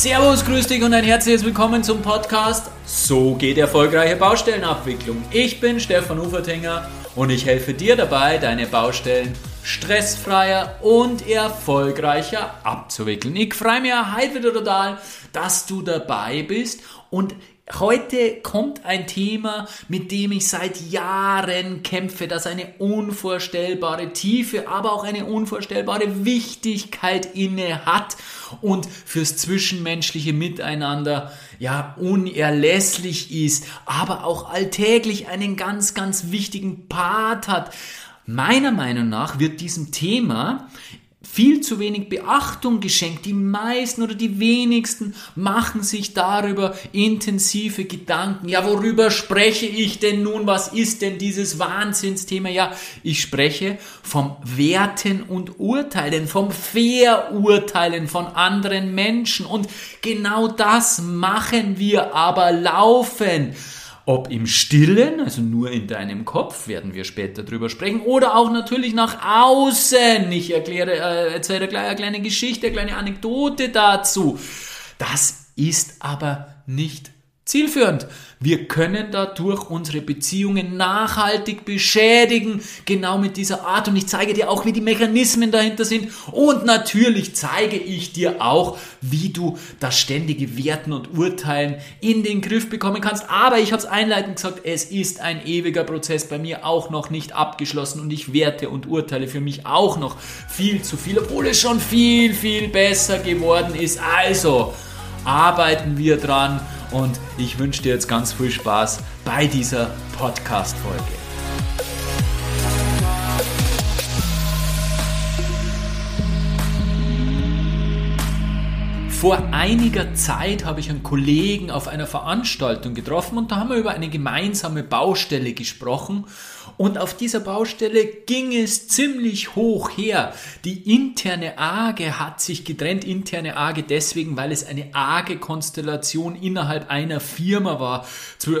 Servus, grüß dich und ein herzliches Willkommen zum Podcast So geht erfolgreiche Baustellenabwicklung. Ich bin Stefan Ufertinger und ich helfe dir dabei, deine Baustellen stressfreier und erfolgreicher abzuwickeln. Ich freue mich heute total, dass du dabei bist und Heute kommt ein Thema, mit dem ich seit Jahren kämpfe, das eine unvorstellbare Tiefe, aber auch eine unvorstellbare Wichtigkeit inne hat und fürs zwischenmenschliche Miteinander ja unerlässlich ist, aber auch alltäglich einen ganz, ganz wichtigen Part hat. Meiner Meinung nach wird diesem Thema viel zu wenig Beachtung geschenkt. Die meisten oder die wenigsten machen sich darüber intensive Gedanken. Ja, worüber spreche ich denn nun? Was ist denn dieses Wahnsinnsthema? Ja, ich spreche vom Werten und Urteilen, vom Verurteilen von anderen Menschen. Und genau das machen wir aber laufen. Ob im Stillen, also nur in deinem Kopf, werden wir später drüber sprechen, oder auch natürlich nach außen. Ich erkläre, äh, erzähle eine kleine Geschichte, eine kleine Anekdote dazu. Das ist aber nicht zielführend. Wir können dadurch unsere Beziehungen nachhaltig beschädigen, genau mit dieser Art. Und ich zeige dir auch, wie die Mechanismen dahinter sind. Und natürlich zeige ich dir auch, wie du das ständige Werten und Urteilen in den Griff bekommen kannst. Aber ich habe es einleitend gesagt, es ist ein ewiger Prozess bei mir auch noch nicht abgeschlossen und ich werte und urteile für mich auch noch viel zu viel, obwohl es schon viel, viel besser geworden ist. Also arbeiten wir dran und ich wünsche dir jetzt ganz viel Spaß bei dieser Podcast-Folge. Vor einiger Zeit habe ich einen Kollegen auf einer Veranstaltung getroffen und da haben wir über eine gemeinsame Baustelle gesprochen und auf dieser Baustelle ging es ziemlich hoch her. Die interne Arge hat sich getrennt. Interne Arge deswegen, weil es eine arge Konstellation innerhalb einer Firma war.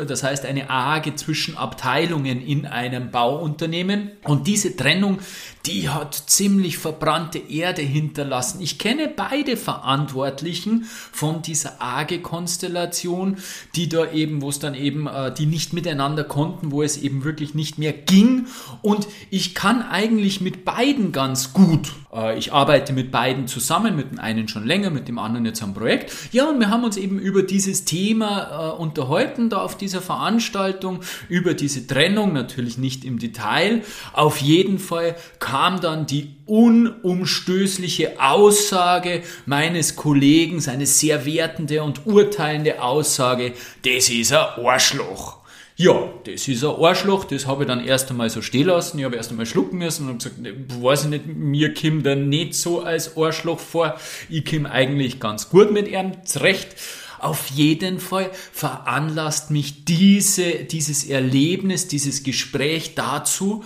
Das heißt, eine Arge zwischen Abteilungen in einem Bauunternehmen. Und diese Trennung, die hat ziemlich verbrannte Erde hinterlassen. Ich kenne beide Verantwortlichen von dieser arge Konstellation, die da eben, wo es dann eben, äh, die nicht miteinander konnten, wo es eben wirklich nicht mehr ging und ich kann eigentlich mit beiden ganz gut. Äh, ich arbeite mit beiden zusammen, mit dem einen schon länger, mit dem anderen jetzt am Projekt. Ja, und wir haben uns eben über dieses Thema äh, unterhalten, da auf dieser Veranstaltung, über diese Trennung, natürlich nicht im Detail. Auf jeden Fall kam dann die unumstößliche Aussage meines Kollegen, seine sehr wertende und urteilende Aussage, das ist ein Arschloch. Ja, das ist ein Arschloch, das habe ich dann erst einmal so stehen lassen. Ich habe erst einmal schlucken müssen und gesagt, weiß ich nicht, mir kommt er nicht so als Arschloch vor. Ich komme eigentlich ganz gut mit ihm zurecht. Auf jeden Fall veranlasst mich diese, dieses Erlebnis, dieses Gespräch dazu,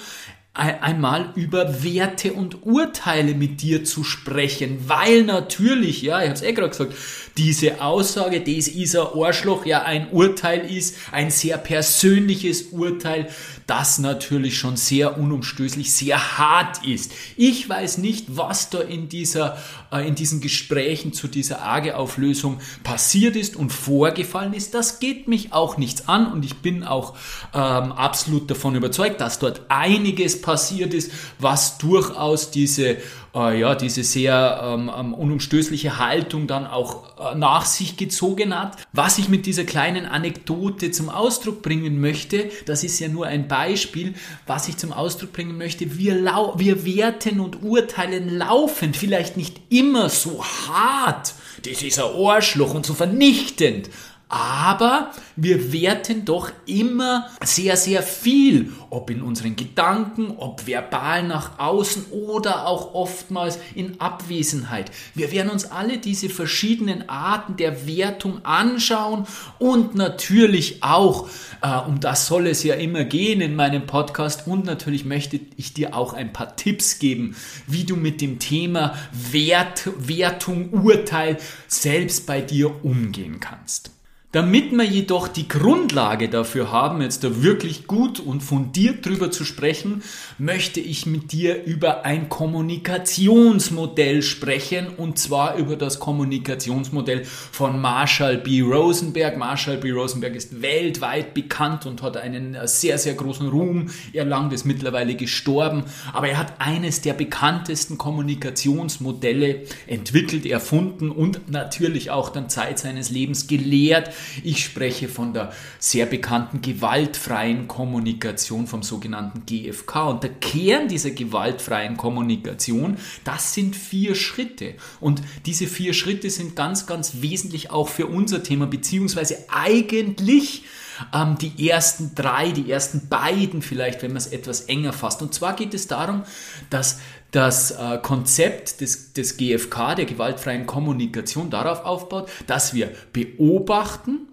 einmal über Werte und Urteile mit dir zu sprechen, weil natürlich, ja, ich habe es eh gerade gesagt, diese Aussage, ist ein Arschloch, ja ein Urteil ist, ein sehr persönliches Urteil, das natürlich schon sehr unumstößlich, sehr hart ist. Ich weiß nicht, was da in dieser, äh, in diesen Gesprächen zu dieser AGE-Auflösung passiert ist und vorgefallen ist. Das geht mich auch nichts an und ich bin auch ähm, absolut davon überzeugt, dass dort einiges passiert ist, was durchaus diese äh, ja, diese sehr ähm, ähm, unumstößliche Haltung dann auch äh, nach sich gezogen hat. Was ich mit dieser kleinen Anekdote zum Ausdruck bringen möchte, das ist ja nur ein Beispiel, was ich zum Ausdruck bringen möchte, wir, lau wir werten und urteilen laufend, vielleicht nicht immer so hart, das ist ein Arschloch und so vernichtend, aber wir werten doch immer sehr, sehr viel, ob in unseren Gedanken, ob verbal nach außen oder auch oftmals in Abwesenheit. Wir werden uns alle diese verschiedenen Arten der Wertung anschauen und natürlich auch, äh, um das soll es ja immer gehen in meinem Podcast und natürlich möchte ich dir auch ein paar Tipps geben, wie du mit dem Thema Wert, Wertung, Urteil selbst bei dir umgehen kannst. Damit wir jedoch die Grundlage dafür haben, jetzt da wirklich gut und fundiert drüber zu sprechen, möchte ich mit dir über ein Kommunikationsmodell sprechen und zwar über das Kommunikationsmodell von Marshall B. Rosenberg. Marshall B. Rosenberg ist weltweit bekannt und hat einen sehr, sehr großen Ruhm erlangt, ist mittlerweile gestorben, aber er hat eines der bekanntesten Kommunikationsmodelle entwickelt, erfunden und natürlich auch dann Zeit seines Lebens gelehrt ich spreche von der sehr bekannten gewaltfreien Kommunikation vom sogenannten GFK. Und der Kern dieser gewaltfreien Kommunikation, das sind vier Schritte. Und diese vier Schritte sind ganz, ganz wesentlich auch für unser Thema, beziehungsweise eigentlich ähm, die ersten drei, die ersten beiden vielleicht, wenn man es etwas enger fasst. Und zwar geht es darum, dass das äh, Konzept des, des GFK, der gewaltfreien Kommunikation, darauf aufbaut, dass wir beobachten,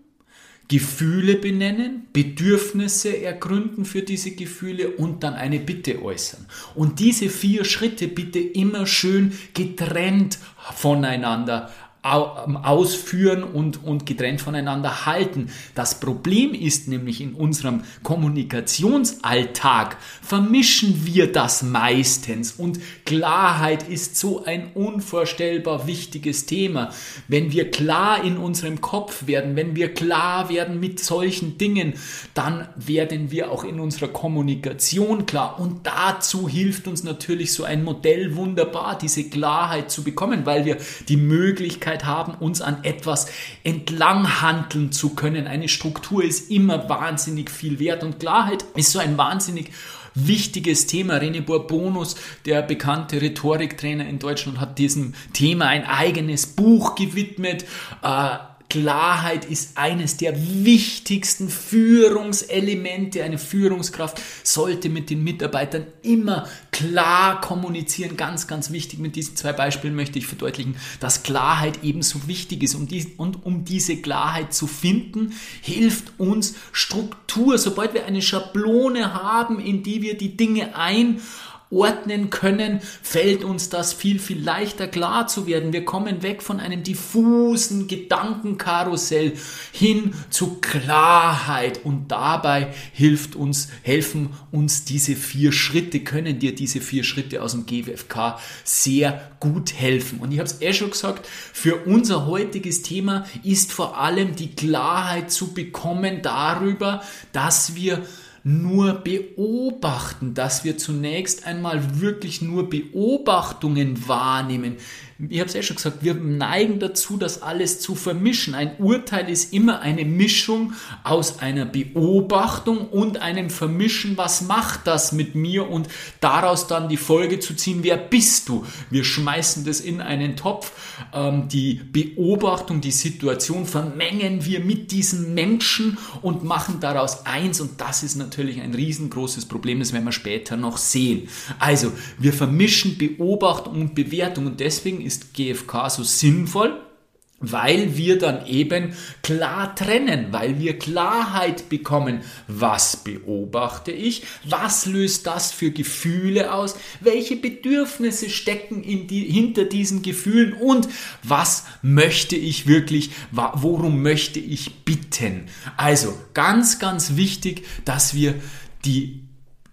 Gefühle benennen, Bedürfnisse ergründen für diese Gefühle und dann eine Bitte äußern. Und diese vier Schritte bitte immer schön getrennt voneinander ausführen und, und getrennt voneinander halten. Das Problem ist nämlich in unserem Kommunikationsalltag vermischen wir das meistens und Klarheit ist so ein unvorstellbar wichtiges Thema. Wenn wir klar in unserem Kopf werden, wenn wir klar werden mit solchen Dingen, dann werden wir auch in unserer Kommunikation klar und dazu hilft uns natürlich so ein Modell wunderbar, diese Klarheit zu bekommen, weil wir die Möglichkeit Möglichkeit haben, uns an etwas entlang handeln zu können. Eine Struktur ist immer wahnsinnig viel wert und Klarheit ist so ein wahnsinnig wichtiges Thema. René Bourbonus, der bekannte Rhetoriktrainer in Deutschland, hat diesem Thema ein eigenes Buch gewidmet. Äh, Klarheit ist eines der wichtigsten Führungselemente. Eine Führungskraft sollte mit den Mitarbeitern immer klar kommunizieren. Ganz, ganz wichtig. Mit diesen zwei Beispielen möchte ich verdeutlichen, dass Klarheit ebenso wichtig ist. Und, um diese Klarheit zu finden, hilft uns Struktur. Sobald wir eine Schablone haben, in die wir die Dinge ein ordnen können, fällt uns das viel, viel leichter klar zu werden. Wir kommen weg von einem diffusen Gedankenkarussell hin zu Klarheit und dabei hilft uns, helfen uns diese vier Schritte, können dir diese vier Schritte aus dem GWFK sehr gut helfen. Und ich habe es eh schon gesagt, für unser heutiges Thema ist vor allem die Klarheit zu bekommen darüber, dass wir nur beobachten, dass wir zunächst einmal wirklich nur Beobachtungen wahrnehmen ich habe es ja schon gesagt, wir neigen dazu, das alles zu vermischen. Ein Urteil ist immer eine Mischung aus einer Beobachtung und einem Vermischen, was macht das mit mir und daraus dann die Folge zu ziehen, wer bist du? Wir schmeißen das in einen Topf. Ähm, die Beobachtung, die Situation vermengen wir mit diesen Menschen und machen daraus eins und das ist natürlich ein riesengroßes Problem, das werden wir später noch sehen. Also, wir vermischen Beobachtung und Bewertung und deswegen ist ist GFK so sinnvoll? Weil wir dann eben klar trennen, weil wir Klarheit bekommen, was beobachte ich, was löst das für Gefühle aus, welche Bedürfnisse stecken die, hinter diesen Gefühlen und was möchte ich wirklich, worum möchte ich bitten. Also ganz, ganz wichtig, dass wir die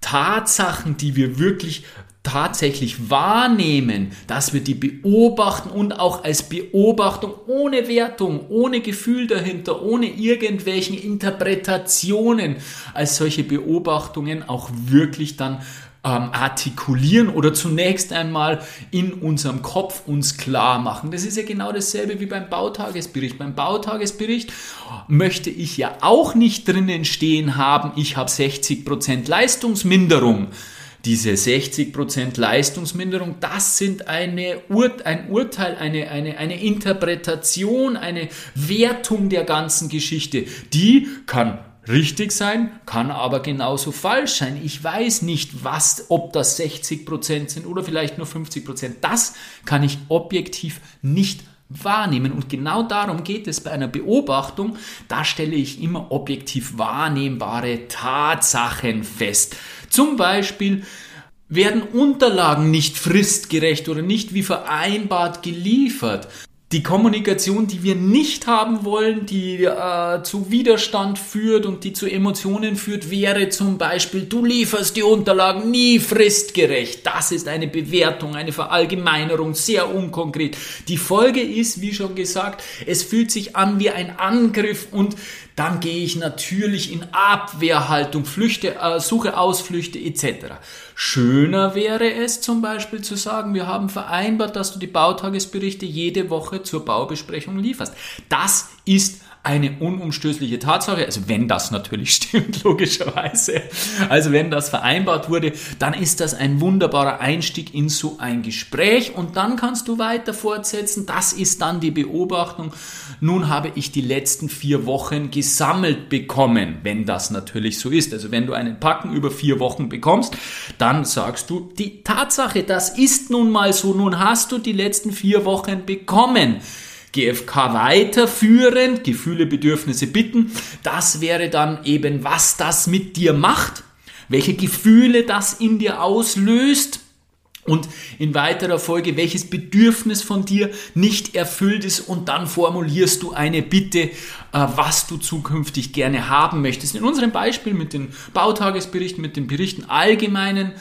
Tatsachen, die wir wirklich tatsächlich wahrnehmen, dass wir die beobachten und auch als Beobachtung ohne Wertung, ohne Gefühl dahinter, ohne irgendwelchen Interpretationen als solche Beobachtungen auch wirklich dann ähm, artikulieren oder zunächst einmal in unserem Kopf uns klar machen. Das ist ja genau dasselbe wie beim Bautagesbericht. Beim Bautagesbericht möchte ich ja auch nicht drinnen stehen haben, ich habe 60% Leistungsminderung diese 60% Leistungsminderung, das sind eine Ur ein Urteil, eine, eine, eine Interpretation, eine Wertung der ganzen Geschichte. Die kann richtig sein, kann aber genauso falsch sein. Ich weiß nicht, was, ob das 60% sind oder vielleicht nur 50%. Das kann ich objektiv nicht wahrnehmen. Und genau darum geht es bei einer Beobachtung. Da stelle ich immer objektiv wahrnehmbare Tatsachen fest. Zum Beispiel werden Unterlagen nicht fristgerecht oder nicht wie vereinbart geliefert. Die Kommunikation, die wir nicht haben wollen, die äh, zu Widerstand führt und die zu Emotionen führt, wäre zum Beispiel, du lieferst die Unterlagen nie fristgerecht. Das ist eine Bewertung, eine Verallgemeinerung, sehr unkonkret. Die Folge ist, wie schon gesagt, es fühlt sich an wie ein Angriff und dann gehe ich natürlich in Abwehrhaltung, Flüchte, äh, suche Ausflüchte etc. Schöner wäre es zum Beispiel zu sagen, wir haben vereinbart, dass du die Bautagesberichte jede Woche zur Baubesprechung lieferst. Das ist eine unumstößliche Tatsache, also wenn das natürlich stimmt, logischerweise, also wenn das vereinbart wurde, dann ist das ein wunderbarer Einstieg in so ein Gespräch. Und dann kannst du weiter fortsetzen, das ist dann die Beobachtung, nun habe ich die letzten vier Wochen gesammelt bekommen, wenn das natürlich so ist, also wenn du einen Packen über vier Wochen bekommst, dann sagst du, die Tatsache, das ist nun mal so, nun hast du die letzten vier Wochen bekommen. GFK weiterführen, Gefühle, Bedürfnisse, Bitten. Das wäre dann eben, was das mit dir macht, welche Gefühle das in dir auslöst und in weiterer Folge, welches Bedürfnis von dir nicht erfüllt ist und dann formulierst du eine Bitte, äh, was du zukünftig gerne haben möchtest. In unserem Beispiel mit den Bautagesberichten, mit den Berichten allgemeinen,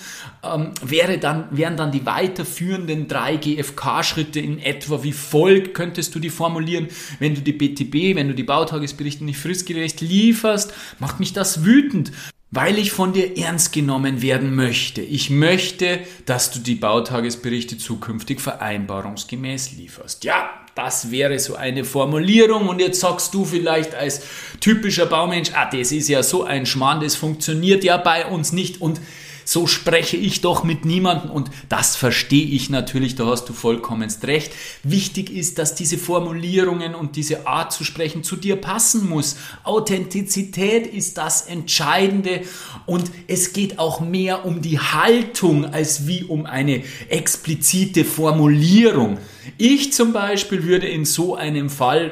ähm, wäre dann, wären dann die weiterführenden drei GFK-Schritte in etwa wie folgt, könntest du die formulieren, wenn du die BTB, wenn du die Bautagesberichte nicht fristgerecht lieferst, macht mich das wütend weil ich von dir ernst genommen werden möchte. Ich möchte, dass du die Bautagesberichte zukünftig vereinbarungsgemäß lieferst. Ja, das wäre so eine Formulierung und jetzt sagst du vielleicht als typischer Baumensch, ah, das ist ja so ein Schmarrn, das funktioniert ja bei uns nicht und so spreche ich doch mit niemandem und das verstehe ich natürlich, da hast du vollkommenst recht. Wichtig ist, dass diese Formulierungen und diese Art zu sprechen zu dir passen muss. Authentizität ist das Entscheidende und es geht auch mehr um die Haltung als wie um eine explizite Formulierung. Ich zum Beispiel würde in so einem Fall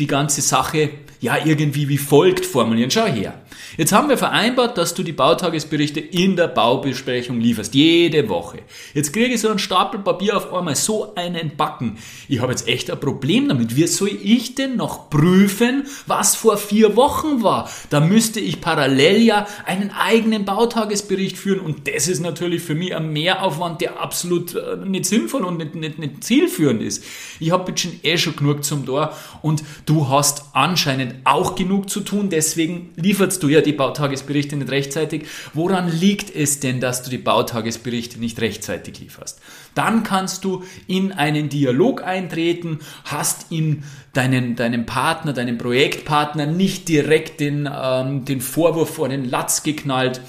die ganze Sache ja irgendwie wie folgt formulieren. Schau her. Jetzt haben wir vereinbart, dass du die Bautagesberichte in der Baubesprechung lieferst, jede Woche. Jetzt kriege ich so einen Stapel Papier auf einmal, so einen Backen. Ich habe jetzt echt ein Problem damit. Wie soll ich denn noch prüfen, was vor vier Wochen war? Da müsste ich parallel ja einen eigenen Bautagesbericht führen und das ist natürlich für mich ein Mehraufwand, der absolut äh, nicht sinnvoll und nicht, nicht, nicht zielführend ist. Ich habe jetzt schon eh schon genug zum Tor und du hast anscheinend auch genug zu tun, deswegen lieferst du ja die Bautagesberichte nicht rechtzeitig. Woran liegt es denn, dass du die Bautagesberichte nicht rechtzeitig lieferst? Dann kannst du in einen Dialog eintreten, hast ihm deinen, deinem Partner, deinem Projektpartner nicht direkt den, ähm, den Vorwurf vor den Latz geknallt,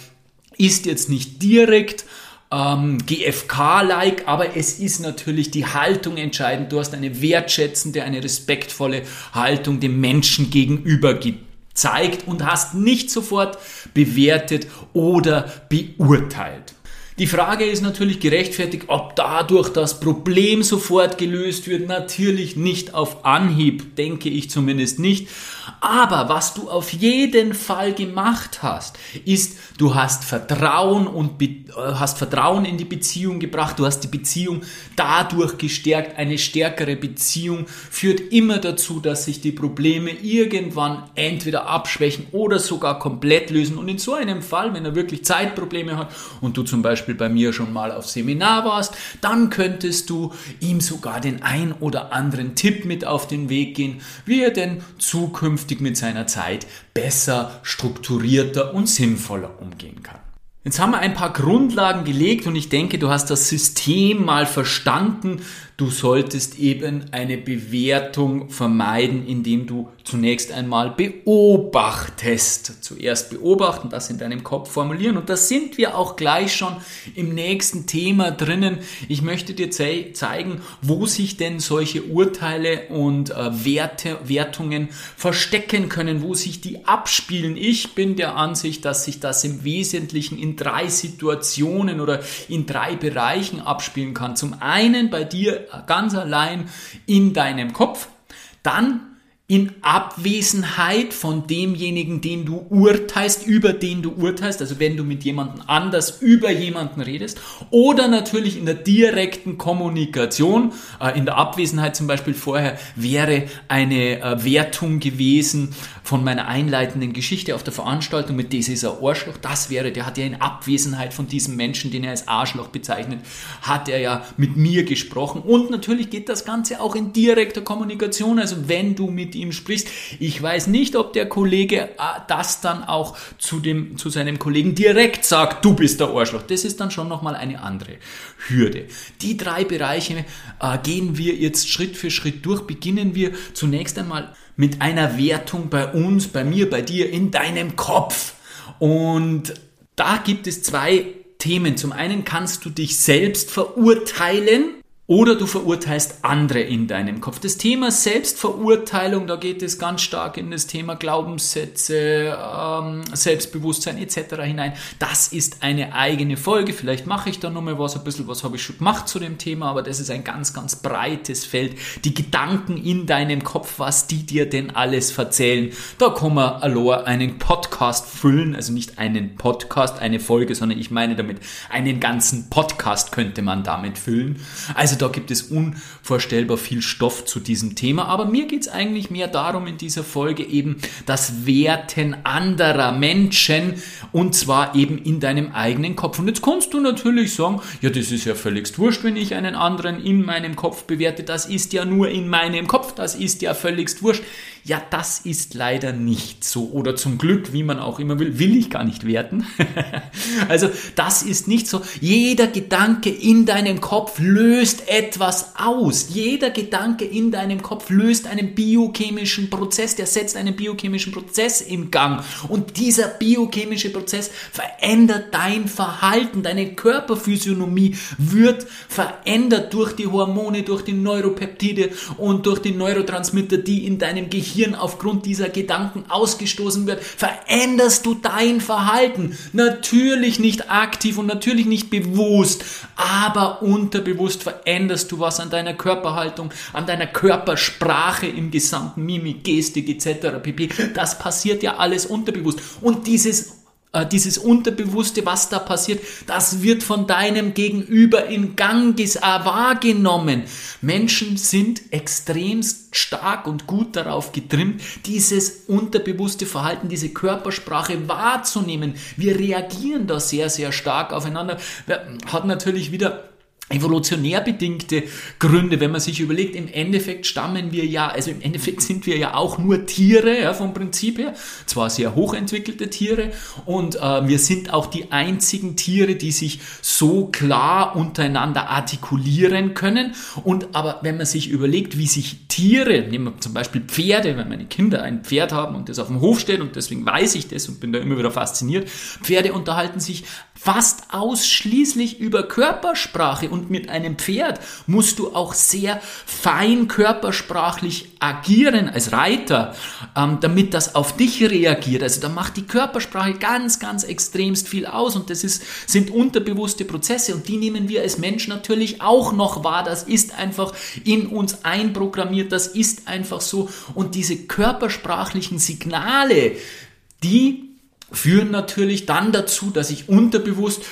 ist jetzt nicht direkt ähm, GFK-like, aber es ist natürlich die Haltung entscheidend. Du hast eine wertschätzende, eine respektvolle Haltung dem Menschen gegenüber gezeigt und hast nicht sofort bewertet oder beurteilt. Die Frage ist natürlich gerechtfertigt, ob dadurch das Problem sofort gelöst wird. Natürlich nicht auf Anhieb, denke ich zumindest nicht. Aber was du auf jeden Fall gemacht hast, ist, du hast Vertrauen und äh, hast Vertrauen in die Beziehung gebracht. Du hast die Beziehung dadurch gestärkt. Eine stärkere Beziehung führt immer dazu, dass sich die Probleme irgendwann entweder abschwächen oder sogar komplett lösen. Und in so einem Fall, wenn er wirklich Zeitprobleme hat und du zum Beispiel Beispiel bei mir schon mal auf Seminar warst, dann könntest du ihm sogar den ein oder anderen Tipp mit auf den Weg gehen, wie er denn zukünftig mit seiner Zeit besser, strukturierter und sinnvoller umgehen kann. Jetzt haben wir ein paar Grundlagen gelegt und ich denke, du hast das System mal verstanden, Du solltest eben eine Bewertung vermeiden, indem du zunächst einmal beobachtest. Zuerst beobachten, das in deinem Kopf formulieren. Und da sind wir auch gleich schon im nächsten Thema drinnen. Ich möchte dir ze zeigen, wo sich denn solche Urteile und äh, Werte, Wertungen verstecken können, wo sich die abspielen. Ich bin der Ansicht, dass sich das im Wesentlichen in drei Situationen oder in drei Bereichen abspielen kann. Zum einen bei dir ganz allein in deinem Kopf, dann in Abwesenheit von demjenigen, den du urteilst, über den du urteilst, also wenn du mit jemandem anders über jemanden redest, oder natürlich in der direkten Kommunikation, äh, in der Abwesenheit zum Beispiel vorher wäre eine äh, Wertung gewesen von meiner einleitenden Geschichte auf der Veranstaltung mit dieser Arschloch, das wäre, der hat ja in Abwesenheit von diesem Menschen, den er als Arschloch bezeichnet, hat er ja mit mir gesprochen. Und natürlich geht das Ganze auch in direkter Kommunikation, also wenn du mit ihm sprichst. Ich weiß nicht, ob der Kollege äh, das dann auch zu, dem, zu seinem Kollegen direkt sagt, du bist der Arschloch. Das ist dann schon nochmal eine andere Hürde. Die drei Bereiche äh, gehen wir jetzt Schritt für Schritt durch. Beginnen wir zunächst einmal mit einer Wertung bei uns, bei mir, bei dir, in deinem Kopf. Und da gibt es zwei Themen. Zum einen kannst du dich selbst verurteilen oder du verurteilst andere in deinem Kopf. Das Thema Selbstverurteilung, da geht es ganz stark in das Thema Glaubenssätze, ähm, Selbstbewusstsein etc. hinein. Das ist eine eigene Folge. Vielleicht mache ich da nochmal was, ein bisschen was habe ich schon gemacht zu dem Thema, aber das ist ein ganz, ganz breites Feld. Die Gedanken in deinem Kopf, was die dir denn alles verzählen. Da kann man Aloha einen Podcast füllen, also nicht einen Podcast, eine Folge, sondern ich meine damit einen ganzen Podcast könnte man damit füllen. Also da gibt es unvorstellbar viel Stoff zu diesem Thema. Aber mir geht es eigentlich mehr darum in dieser Folge eben das Werten anderer Menschen und zwar eben in deinem eigenen Kopf. Und jetzt kannst du natürlich sagen, ja, das ist ja völlig wurscht, wenn ich einen anderen in meinem Kopf bewerte. Das ist ja nur in meinem Kopf, das ist ja völlig wurscht. Ja, das ist leider nicht so. Oder zum Glück, wie man auch immer will, will ich gar nicht werten. also das ist nicht so. Jeder Gedanke in deinem Kopf löst etwas aus. Jeder Gedanke in deinem Kopf löst einen biochemischen Prozess, der setzt einen biochemischen Prozess in Gang. Und dieser biochemische Prozess verändert dein Verhalten, deine Körperphysiognomie wird verändert durch die Hormone, durch die Neuropeptide und durch die Neurotransmitter, die in deinem Gehirn aufgrund dieser Gedanken ausgestoßen wird. Veränderst du dein Verhalten. Natürlich nicht aktiv und natürlich nicht bewusst, aber unterbewusst veränderst du was an deiner Körperhaltung, an deiner Körpersprache im gesamten Mimik, Gestik etc. pp. Das passiert ja alles unterbewusst. Und dieses dieses Unterbewusste, was da passiert, das wird von deinem Gegenüber in Gang äh, wahrgenommen. Menschen sind extrem stark und gut darauf getrimmt, dieses unterbewusste Verhalten, diese Körpersprache wahrzunehmen. Wir reagieren da sehr, sehr stark aufeinander. Hat natürlich wieder evolutionär bedingte Gründe, wenn man sich überlegt, im Endeffekt stammen wir ja, also im Endeffekt sind wir ja auch nur Tiere, ja, vom Prinzip her, zwar sehr hochentwickelte Tiere und äh, wir sind auch die einzigen Tiere, die sich so klar untereinander artikulieren können. Und aber wenn man sich überlegt, wie sich Tiere, nehmen wir zum Beispiel Pferde, wenn meine Kinder ein Pferd haben und das auf dem Hof steht und deswegen weiß ich das und bin da immer wieder fasziniert, Pferde unterhalten sich fast ausschließlich über Körpersprache und mit einem Pferd musst du auch sehr fein körpersprachlich agieren als Reiter, ähm, damit das auf dich reagiert. Also da macht die Körpersprache ganz, ganz extremst viel aus und das ist, sind unterbewusste Prozesse und die nehmen wir als Mensch natürlich auch noch wahr. Das ist einfach in uns einprogrammiert, das ist einfach so und diese körpersprachlichen Signale, die führen natürlich dann dazu, dass ich unterbewusst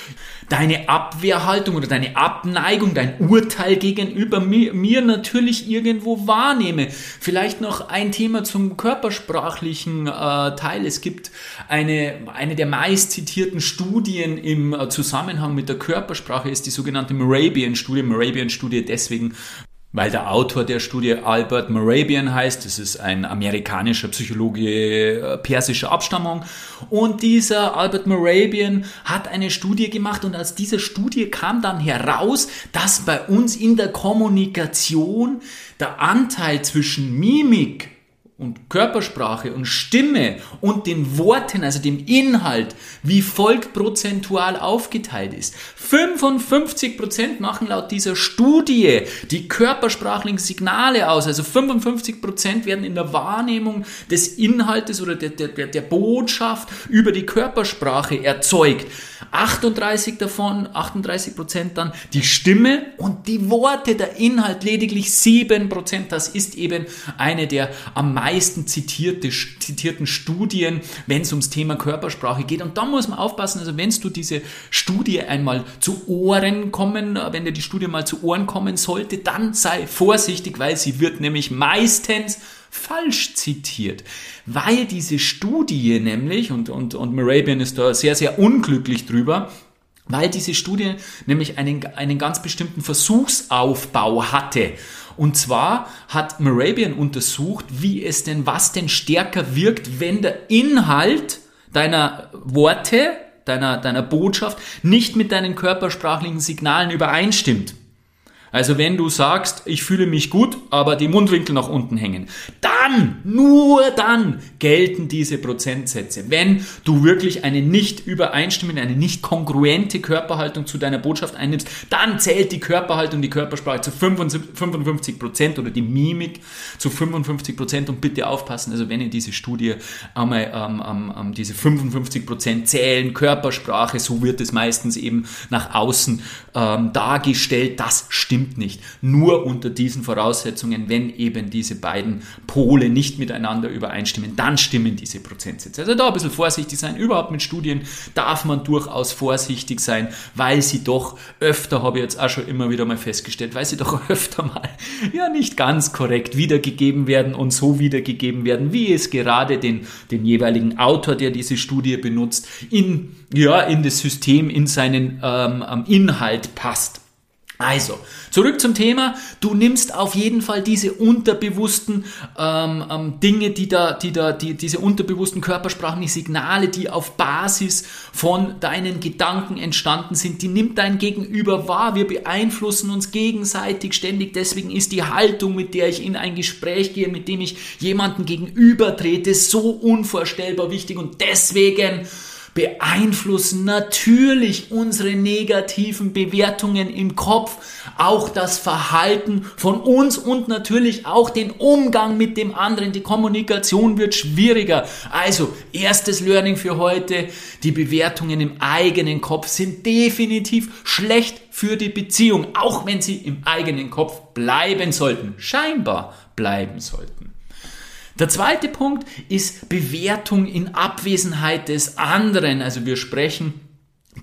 deine Abwehrhaltung oder deine Abneigung, dein Urteil gegenüber mir, mir, natürlich irgendwo wahrnehme. Vielleicht noch ein Thema zum körpersprachlichen äh, Teil. Es gibt eine, eine der meist zitierten Studien im äh, Zusammenhang mit der Körpersprache ist die sogenannte Morabian-Studie. Morabian-Studie deswegen, weil der Autor der Studie Albert Morabian heißt. Das ist ein amerikanischer Psychologe äh, persischer Abstammung. Und dieser Albert Morabian hat eine Studie gemacht und aus dieser Studie kam dann heraus, dass bei uns in der Kommunikation der Anteil zwischen Mimik und Körpersprache und Stimme und den Worten, also dem Inhalt, wie folgt prozentual aufgeteilt ist. 55% machen laut dieser Studie die körpersprachlichen Signale aus. Also 55% werden in der Wahrnehmung des Inhaltes oder der, der, der Botschaft über die Körpersprache erzeugt. 38 davon, 38% dann die Stimme und die Worte, der Inhalt lediglich 7% Das ist eben eine der am meisten zitierte, zitierten Studien, wenn es ums Thema Körpersprache geht. Und da muss man aufpassen, also wenn du diese Studie einmal zu Ohren kommen, wenn dir die Studie mal zu Ohren kommen sollte, dann sei vorsichtig, weil sie wird nämlich meistens falsch zitiert, weil diese Studie nämlich, und, und, und Morabian ist da sehr, sehr unglücklich drüber, weil diese Studie nämlich einen, einen ganz bestimmten Versuchsaufbau hatte. Und zwar hat Morabian untersucht, wie es denn, was denn stärker wirkt, wenn der Inhalt deiner Worte, deiner, deiner Botschaft nicht mit deinen körpersprachlichen Signalen übereinstimmt. Also wenn du sagst, ich fühle mich gut, aber die Mundwinkel nach unten hängen, dann, nur dann gelten diese Prozentsätze. Wenn du wirklich eine nicht übereinstimmende, eine nicht kongruente Körperhaltung zu deiner Botschaft einnimmst, dann zählt die Körperhaltung, die Körpersprache zu 55 Prozent oder die Mimik zu 55 Prozent und bitte aufpassen, also wenn in diese Studie einmal ähm, ähm, ähm diese 55 Prozent zählen, Körpersprache, so wird es meistens eben nach außen ähm, dargestellt, das stimmt nicht. Nur unter diesen Voraussetzungen, wenn eben diese beiden Pole nicht miteinander übereinstimmen, dann stimmen diese Prozentsätze. Also da ein bisschen vorsichtig sein. Überhaupt mit Studien darf man durchaus vorsichtig sein, weil sie doch öfter, habe ich jetzt auch schon immer wieder mal festgestellt, weil sie doch öfter mal ja nicht ganz korrekt wiedergegeben werden und so wiedergegeben werden, wie es gerade den, den jeweiligen Autor, der diese Studie benutzt, in, ja, in das System, in seinen ähm, Inhalt passt. Also, zurück zum Thema. Du nimmst auf jeden Fall diese unterbewussten ähm, ähm, Dinge, die da, die da, die, diese unterbewussten körpersprachlichen Signale, die auf Basis von deinen Gedanken entstanden sind, die nimmt dein Gegenüber wahr. Wir beeinflussen uns gegenseitig ständig. Deswegen ist die Haltung, mit der ich in ein Gespräch gehe, mit dem ich jemanden gegenüber trete, so unvorstellbar wichtig. Und deswegen beeinflussen natürlich unsere negativen Bewertungen im Kopf, auch das Verhalten von uns und natürlich auch den Umgang mit dem anderen. Die Kommunikation wird schwieriger. Also, erstes Learning für heute, die Bewertungen im eigenen Kopf sind definitiv schlecht für die Beziehung, auch wenn sie im eigenen Kopf bleiben sollten, scheinbar bleiben sollten. Der zweite Punkt ist Bewertung in Abwesenheit des anderen. Also wir sprechen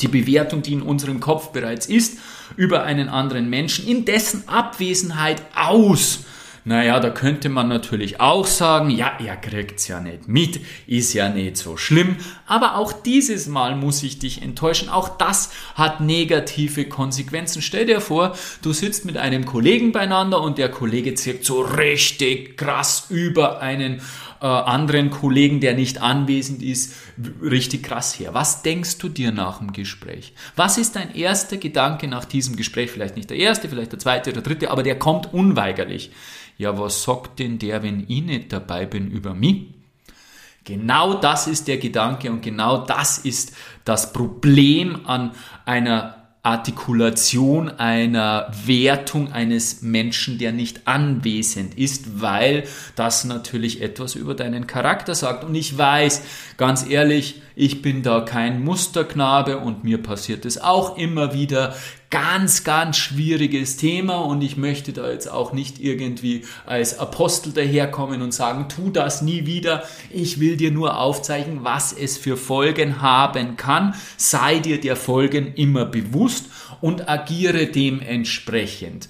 die Bewertung, die in unserem Kopf bereits ist, über einen anderen Menschen, in dessen Abwesenheit aus. Naja, da könnte man natürlich auch sagen, ja, er kriegt's ja nicht mit, ist ja nicht so schlimm. Aber auch dieses Mal muss ich dich enttäuschen. Auch das hat negative Konsequenzen. Stell dir vor, du sitzt mit einem Kollegen beieinander und der Kollege zirkt so richtig krass über einen äh, anderen Kollegen, der nicht anwesend ist, richtig krass her. Was denkst du dir nach dem Gespräch? Was ist dein erster Gedanke nach diesem Gespräch? Vielleicht nicht der erste, vielleicht der zweite oder dritte, aber der kommt unweigerlich ja, was sagt denn der, wenn ich nicht dabei bin über mich? Genau das ist der Gedanke und genau das ist das Problem an einer Artikulation einer Wertung eines Menschen, der nicht anwesend ist, weil das natürlich etwas über deinen Charakter sagt. Und ich weiß, ganz ehrlich, ich bin da kein Musterknabe und mir passiert es auch immer wieder. Ganz, ganz schwieriges Thema und ich möchte da jetzt auch nicht irgendwie als Apostel daherkommen und sagen, tu das nie wieder. Ich will dir nur aufzeigen, was es für Folgen haben kann. Sei dir der Folgen immer bewusst und agiere dementsprechend.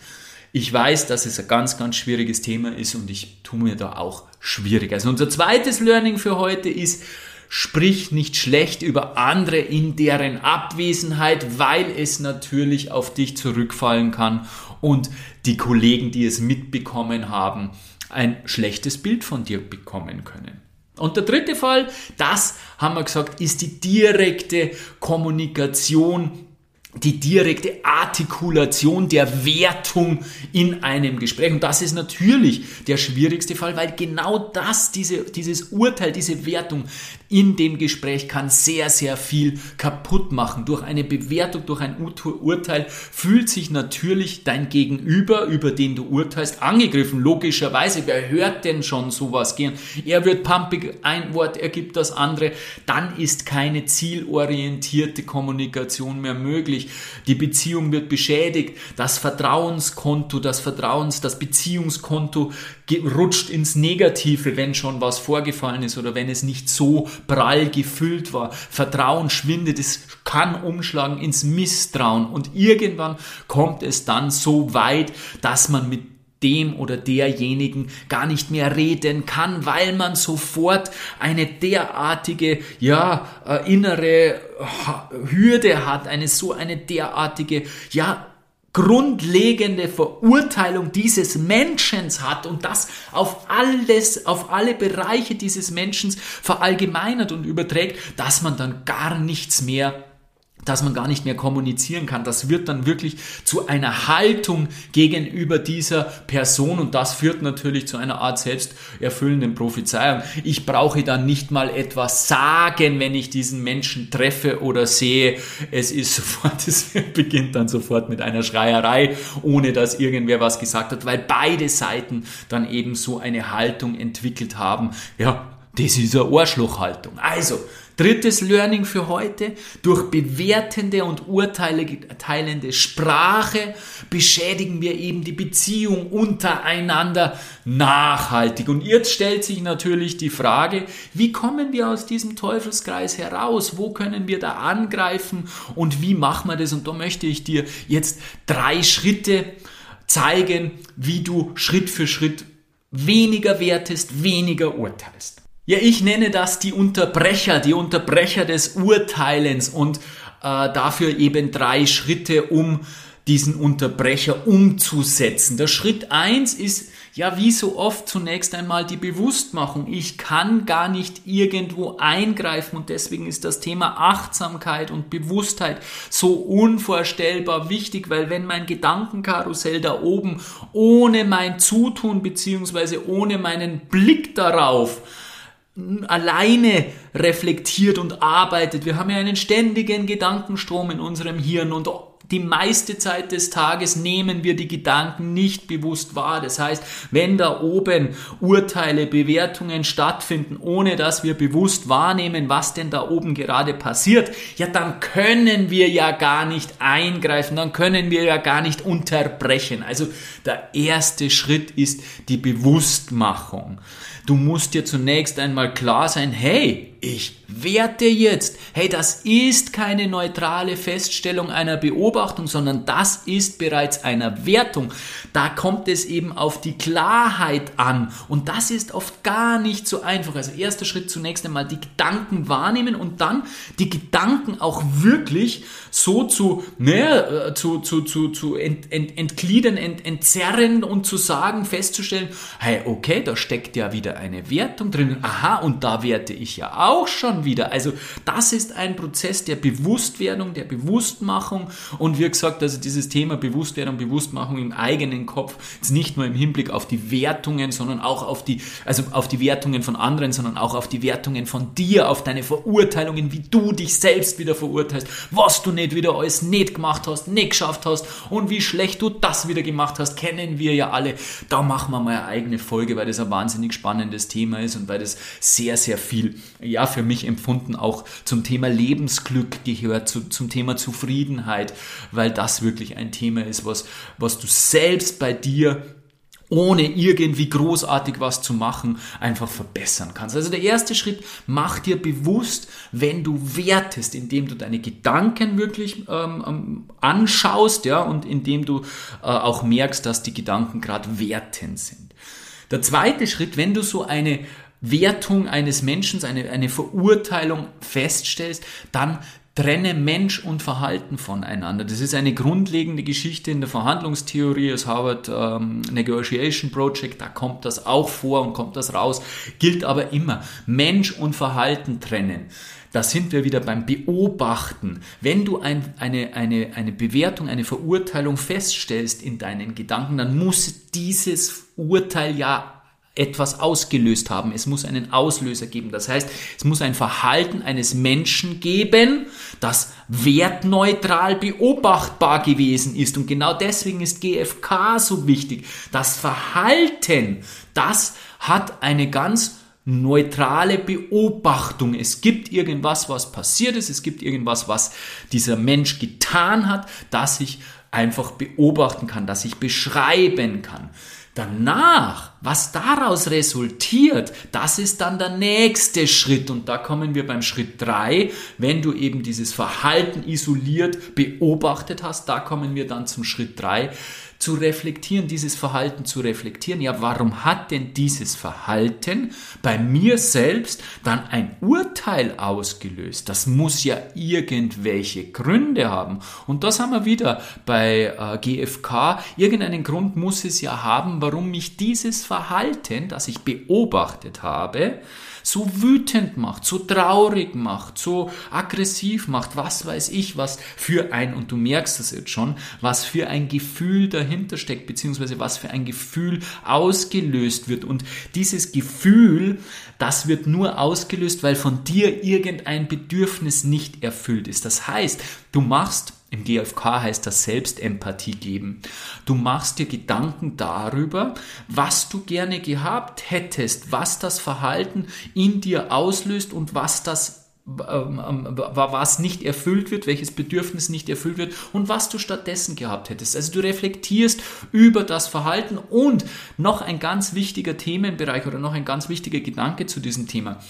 Ich weiß, dass es ein ganz, ganz schwieriges Thema ist und ich tue mir da auch schwierig. Also unser zweites Learning für heute ist, Sprich nicht schlecht über andere in deren Abwesenheit, weil es natürlich auf dich zurückfallen kann und die Kollegen, die es mitbekommen haben, ein schlechtes Bild von dir bekommen können. Und der dritte Fall, das haben wir gesagt, ist die direkte Kommunikation die direkte Artikulation der Wertung in einem Gespräch. Und das ist natürlich der schwierigste Fall, weil genau das, diese, dieses Urteil, diese Wertung in dem Gespräch kann sehr, sehr viel kaputt machen. Durch eine Bewertung, durch ein Urteil fühlt sich natürlich dein Gegenüber, über den du urteilst, angegriffen. Logischerweise, wer hört denn schon sowas gehen? Er wird pumpig, ein Wort ergibt das andere. Dann ist keine zielorientierte Kommunikation mehr möglich wirklich, die Beziehung wird beschädigt, das Vertrauenskonto, das Vertrauens, das Beziehungskonto rutscht ins Negative, wenn schon was vorgefallen ist oder wenn es nicht so prall gefüllt war. Vertrauen schwindet, es kann umschlagen ins Misstrauen und irgendwann kommt es dann so weit, dass man mit dem oder derjenigen gar nicht mehr reden kann, weil man sofort eine derartige, ja, äh, innere Hürde hat, eine so eine derartige, ja, grundlegende Verurteilung dieses Menschen hat und das auf alles, auf alle Bereiche dieses Menschen verallgemeinert und überträgt, dass man dann gar nichts mehr dass man gar nicht mehr kommunizieren kann. Das wird dann wirklich zu einer Haltung gegenüber dieser Person und das führt natürlich zu einer Art selbsterfüllenden Prophezeiung. Ich brauche dann nicht mal etwas sagen, wenn ich diesen Menschen treffe oder sehe. Es ist sofort, es beginnt dann sofort mit einer Schreierei, ohne dass irgendwer was gesagt hat, weil beide Seiten dann eben so eine Haltung entwickelt haben. Ja, das ist eine Arschlochhaltung. Also, Drittes Learning für heute. Durch bewertende und urteilende Sprache beschädigen wir eben die Beziehung untereinander nachhaltig. Und jetzt stellt sich natürlich die Frage, wie kommen wir aus diesem Teufelskreis heraus? Wo können wir da angreifen? Und wie machen wir das? Und da möchte ich dir jetzt drei Schritte zeigen, wie du Schritt für Schritt weniger wertest, weniger urteilst. Ja, ich nenne das die Unterbrecher, die Unterbrecher des Urteilens und äh, dafür eben drei Schritte, um diesen Unterbrecher umzusetzen. Der Schritt eins ist ja wie so oft zunächst einmal die Bewusstmachung. Ich kann gar nicht irgendwo eingreifen und deswegen ist das Thema Achtsamkeit und Bewusstheit so unvorstellbar wichtig, weil wenn mein Gedankenkarussell da oben ohne mein Zutun beziehungsweise ohne meinen Blick darauf alleine reflektiert und arbeitet. Wir haben ja einen ständigen Gedankenstrom in unserem Hirn und die meiste Zeit des Tages nehmen wir die Gedanken nicht bewusst wahr. Das heißt, wenn da oben Urteile, Bewertungen stattfinden, ohne dass wir bewusst wahrnehmen, was denn da oben gerade passiert, ja, dann können wir ja gar nicht eingreifen, dann können wir ja gar nicht unterbrechen. Also der erste Schritt ist die Bewusstmachung. Du musst dir zunächst einmal klar sein, hey, ich werte jetzt. Hey, das ist keine neutrale Feststellung einer Beobachtung, sondern das ist bereits einer Wertung. Da kommt es eben auf die Klarheit an. Und das ist oft gar nicht so einfach. Also erster Schritt zunächst einmal die Gedanken wahrnehmen und dann die Gedanken auch wirklich so zu, ne, zu, zu, zu, zu ent, ent, entgliedern, ent, entzerren und zu sagen, festzustellen, hey, okay, da steckt ja wieder eine Wertung drin. Aha, und da werte ich ja auch schon wieder. Also das ist ein Prozess der Bewusstwerdung, der Bewusstmachung und wie gesagt, also dieses Thema Bewusstwerdung, Bewusstmachung im eigenen Kopf, ist nicht nur im Hinblick auf die Wertungen, sondern auch auf die, also auf die Wertungen von anderen, sondern auch auf die Wertungen von dir, auf deine Verurteilungen, wie du dich selbst wieder verurteilst, was du nicht wieder alles nicht gemacht hast, nicht geschafft hast und wie schlecht du das wieder gemacht hast, kennen wir ja alle. Da machen wir mal eine eigene Folge, weil das ein wahnsinnig spannendes Thema ist und weil das sehr, sehr viel, ja, für mich empfunden auch zum Thema Lebensglück gehört, zu, zum Thema Zufriedenheit, weil das wirklich ein Thema ist, was, was du selbst bei dir ohne irgendwie großartig was zu machen, einfach verbessern kannst. Also der erste Schritt, mach dir bewusst, wenn du wertest, indem du deine Gedanken wirklich ähm, ähm anschaust, ja, und indem du äh, auch merkst, dass die Gedanken gerade wertend sind. Der zweite Schritt, wenn du so eine Wertung eines Menschen, eine, eine Verurteilung feststellst, dann trenne Mensch und Verhalten voneinander. Das ist eine grundlegende Geschichte in der Verhandlungstheorie, das Harvard ähm, Negotiation Project, da kommt das auch vor und kommt das raus, gilt aber immer. Mensch und Verhalten trennen. Da sind wir wieder beim Beobachten. Wenn du ein, eine, eine, eine Bewertung, eine Verurteilung feststellst in deinen Gedanken, dann muss dieses Urteil ja etwas ausgelöst haben. Es muss einen Auslöser geben. Das heißt, es muss ein Verhalten eines Menschen geben, das wertneutral beobachtbar gewesen ist. Und genau deswegen ist GFK so wichtig. Das Verhalten, das hat eine ganz neutrale Beobachtung. Es gibt irgendwas, was passiert ist, es gibt irgendwas, was dieser Mensch getan hat, das ich einfach beobachten kann, das ich beschreiben kann. Danach, was daraus resultiert, das ist dann der nächste Schritt. Und da kommen wir beim Schritt drei, wenn du eben dieses Verhalten isoliert beobachtet hast, da kommen wir dann zum Schritt drei zu reflektieren, dieses Verhalten zu reflektieren. Ja, warum hat denn dieses Verhalten bei mir selbst dann ein Urteil ausgelöst? Das muss ja irgendwelche Gründe haben. Und das haben wir wieder bei äh, GFK. Irgendeinen Grund muss es ja haben, warum mich dieses Verhalten, das ich beobachtet habe, so wütend macht, so traurig macht, so aggressiv macht, was weiß ich, was für ein, und du merkst das jetzt schon, was für ein Gefühl dahinter steckt, beziehungsweise was für ein Gefühl ausgelöst wird. Und dieses Gefühl, das wird nur ausgelöst, weil von dir irgendein Bedürfnis nicht erfüllt ist. Das heißt, du machst im GFK heißt das Selbstempathie geben. Du machst dir Gedanken darüber, was du gerne gehabt hättest, was das Verhalten in dir auslöst und was das was nicht erfüllt wird, welches Bedürfnis nicht erfüllt wird und was du stattdessen gehabt hättest. Also du reflektierst über das Verhalten und noch ein ganz wichtiger Themenbereich oder noch ein ganz wichtiger Gedanke zu diesem Thema.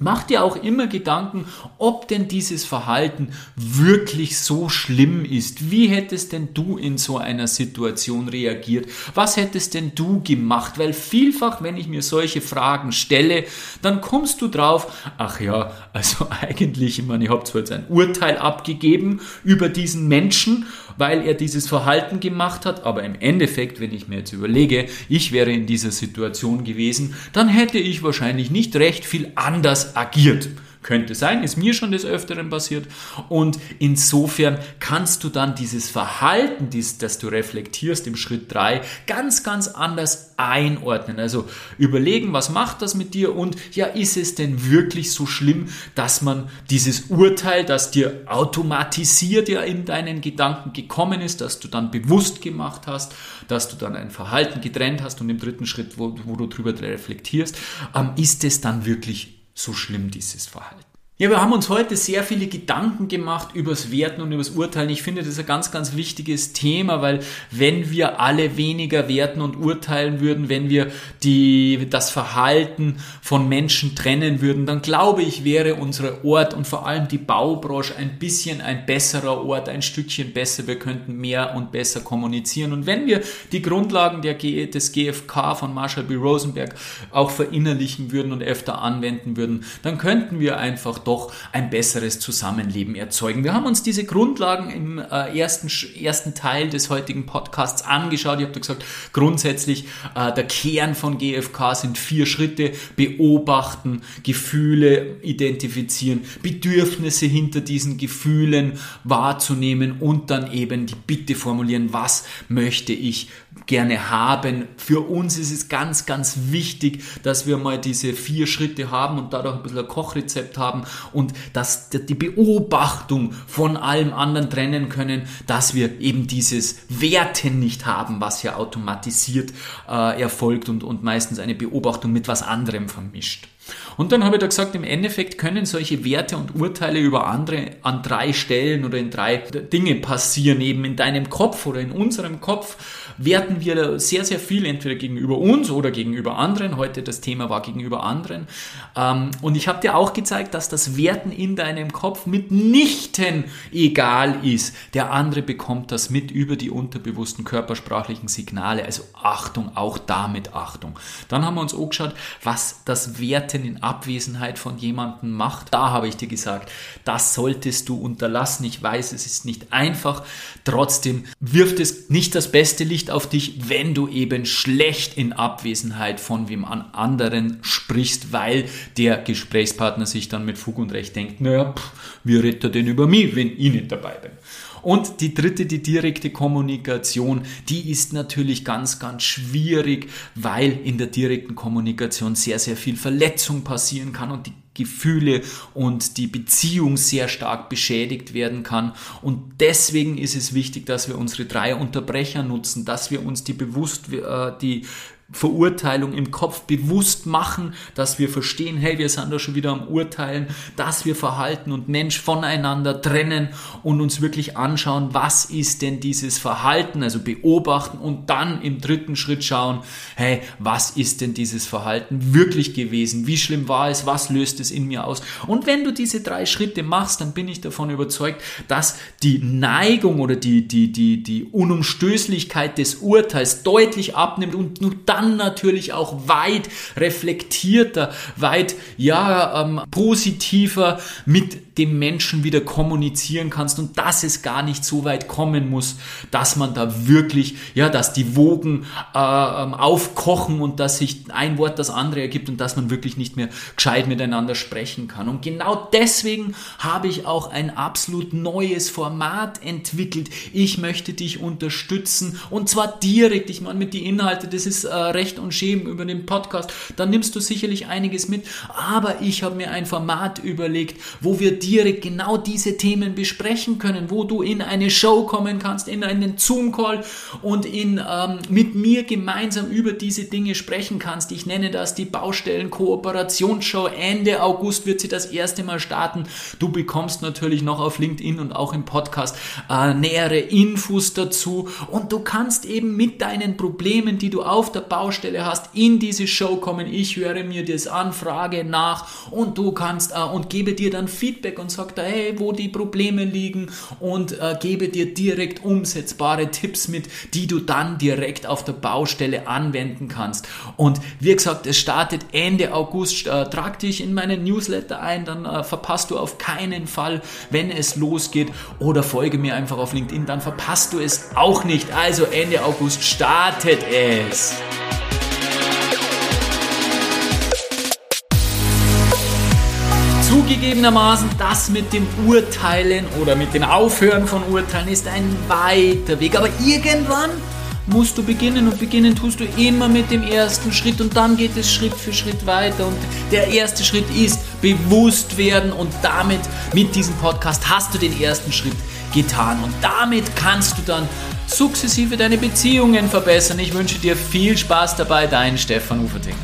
Mach dir auch immer Gedanken, ob denn dieses Verhalten wirklich so schlimm ist. Wie hättest denn du in so einer Situation reagiert? Was hättest denn du gemacht? Weil vielfach, wenn ich mir solche Fragen stelle, dann kommst du drauf, ach ja, also eigentlich, ich meine, ich habe zwar jetzt ein Urteil abgegeben über diesen Menschen, weil er dieses Verhalten gemacht hat, aber im Endeffekt, wenn ich mir jetzt überlege, ich wäre in dieser Situation gewesen, dann hätte ich wahrscheinlich nicht recht viel anders agiert. Könnte sein, ist mir schon des Öfteren passiert. Und insofern kannst du dann dieses Verhalten, das du reflektierst im Schritt 3, ganz, ganz anders einordnen. Also überlegen, was macht das mit dir und ja, ist es denn wirklich so schlimm, dass man dieses Urteil, das dir automatisiert ja in deinen Gedanken gekommen ist, dass du dann bewusst gemacht hast, dass du dann ein Verhalten getrennt hast und im dritten Schritt, wo, wo du drüber reflektierst, ähm, ist es dann wirklich so schlimm dieses Verhalten. Ja, wir haben uns heute sehr viele Gedanken gemacht übers Werten und übers Urteilen. Ich finde, das ist ein ganz, ganz wichtiges Thema, weil wenn wir alle weniger werten und urteilen würden, wenn wir die, das Verhalten von Menschen trennen würden, dann glaube ich, wäre unser Ort und vor allem die Baubranche ein bisschen ein besserer Ort, ein Stückchen besser. Wir könnten mehr und besser kommunizieren. Und wenn wir die Grundlagen der, des GFK von Marshall B. Rosenberg auch verinnerlichen würden und öfter anwenden würden, dann könnten wir einfach doch ein besseres Zusammenleben erzeugen. Wir haben uns diese Grundlagen im äh, ersten, ersten Teil des heutigen Podcasts angeschaut. Ich habe gesagt, grundsätzlich äh, der Kern von GFK sind vier Schritte. Beobachten, Gefühle identifizieren, Bedürfnisse hinter diesen Gefühlen wahrzunehmen und dann eben die Bitte formulieren, was möchte ich gerne haben. Für uns ist es ganz, ganz wichtig, dass wir mal diese vier Schritte haben und dadurch ein bisschen ein Kochrezept haben und dass die Beobachtung von allem anderen trennen können, dass wir eben dieses Werten nicht haben, was ja automatisiert äh, erfolgt und, und meistens eine Beobachtung mit was anderem vermischt. Und dann habe ich da gesagt, im Endeffekt können solche Werte und Urteile über andere an drei Stellen oder in drei Dinge passieren, eben in deinem Kopf oder in unserem Kopf werten wir sehr, sehr viel, entweder gegenüber uns oder gegenüber anderen. Heute das Thema war gegenüber anderen. Ähm, und ich habe dir auch gezeigt, dass das Werten in deinem Kopf mitnichten egal ist. Der andere bekommt das mit über die unterbewussten körpersprachlichen Signale. Also Achtung, auch damit Achtung. Dann haben wir uns auch geschaut, was das Werten in Abwesenheit von jemandem macht. Da habe ich dir gesagt, das solltest du unterlassen. Ich weiß, es ist nicht einfach. Trotzdem wirft es nicht das beste Licht auf dich, wenn du eben schlecht in Abwesenheit von wem an anderen sprichst, weil der Gesprächspartner sich dann mit Fug und Recht denkt, naja, pff, wie redet er denn über mich, wenn ich nicht dabei bin? Und die dritte, die direkte Kommunikation, die ist natürlich ganz, ganz schwierig, weil in der direkten Kommunikation sehr, sehr viel Verletzung passieren kann und die Gefühle und die Beziehung sehr stark beschädigt werden kann. Und deswegen ist es wichtig, dass wir unsere drei Unterbrecher nutzen, dass wir uns die bewusst, äh, die Verurteilung im Kopf bewusst machen, dass wir verstehen, hey, wir sind da schon wieder am Urteilen, dass wir Verhalten und Mensch voneinander trennen und uns wirklich anschauen, was ist denn dieses Verhalten, also beobachten und dann im dritten Schritt schauen, hey, was ist denn dieses Verhalten wirklich gewesen? Wie schlimm war es? Was löst es in mir aus? Und wenn du diese drei Schritte machst, dann bin ich davon überzeugt, dass die Neigung oder die, die, die, die Unumstößlichkeit des Urteils deutlich abnimmt und du dann dann natürlich auch weit reflektierter, weit ja ähm, positiver mit dem Menschen wieder kommunizieren kannst und dass es gar nicht so weit kommen muss, dass man da wirklich, ja, dass die Wogen äh, ähm, aufkochen und dass sich ein Wort das andere ergibt und dass man wirklich nicht mehr gescheit miteinander sprechen kann. Und genau deswegen habe ich auch ein absolut neues Format entwickelt. Ich möchte dich unterstützen und zwar direkt. Ich meine, mit die Inhalte, das ist äh, recht und schämen über den Podcast, dann nimmst du sicherlich einiges mit. Aber ich habe mir ein Format überlegt, wo wir direkt genau diese Themen besprechen können, wo du in eine Show kommen kannst, in einen Zoom-Call und in, ähm, mit mir gemeinsam über diese Dinge sprechen kannst. Ich nenne das die Baustellen-Kooperationsshow. Ende August wird sie das erste Mal starten. Du bekommst natürlich noch auf LinkedIn und auch im Podcast äh, nähere Infos dazu und du kannst eben mit deinen Problemen, die du auf der Baustelle hast, in diese Show kommen. Ich höre mir das an, frage nach und du kannst äh, und gebe dir dann Feedback und sage da, hey, wo die Probleme liegen und äh, gebe dir direkt umsetzbare Tipps mit, die du dann direkt auf der Baustelle anwenden kannst. Und wie gesagt, es startet Ende August. Äh, trag dich in meinen Newsletter ein, dann äh, verpasst du auf keinen Fall, wenn es losgeht oder folge mir einfach auf LinkedIn, dann verpasst du es auch nicht. Also Ende August startet es. Zugegebenermaßen, das mit dem Urteilen oder mit dem Aufhören von Urteilen ist ein weiter Weg. Aber irgendwann musst du beginnen und beginnen tust du immer mit dem ersten Schritt und dann geht es Schritt für Schritt weiter. Und der erste Schritt ist bewusst werden und damit, mit diesem Podcast hast du den ersten Schritt getan. Und damit kannst du dann sukzessive deine Beziehungen verbessern. Ich wünsche dir viel Spaß dabei, dein Stefan Uferting.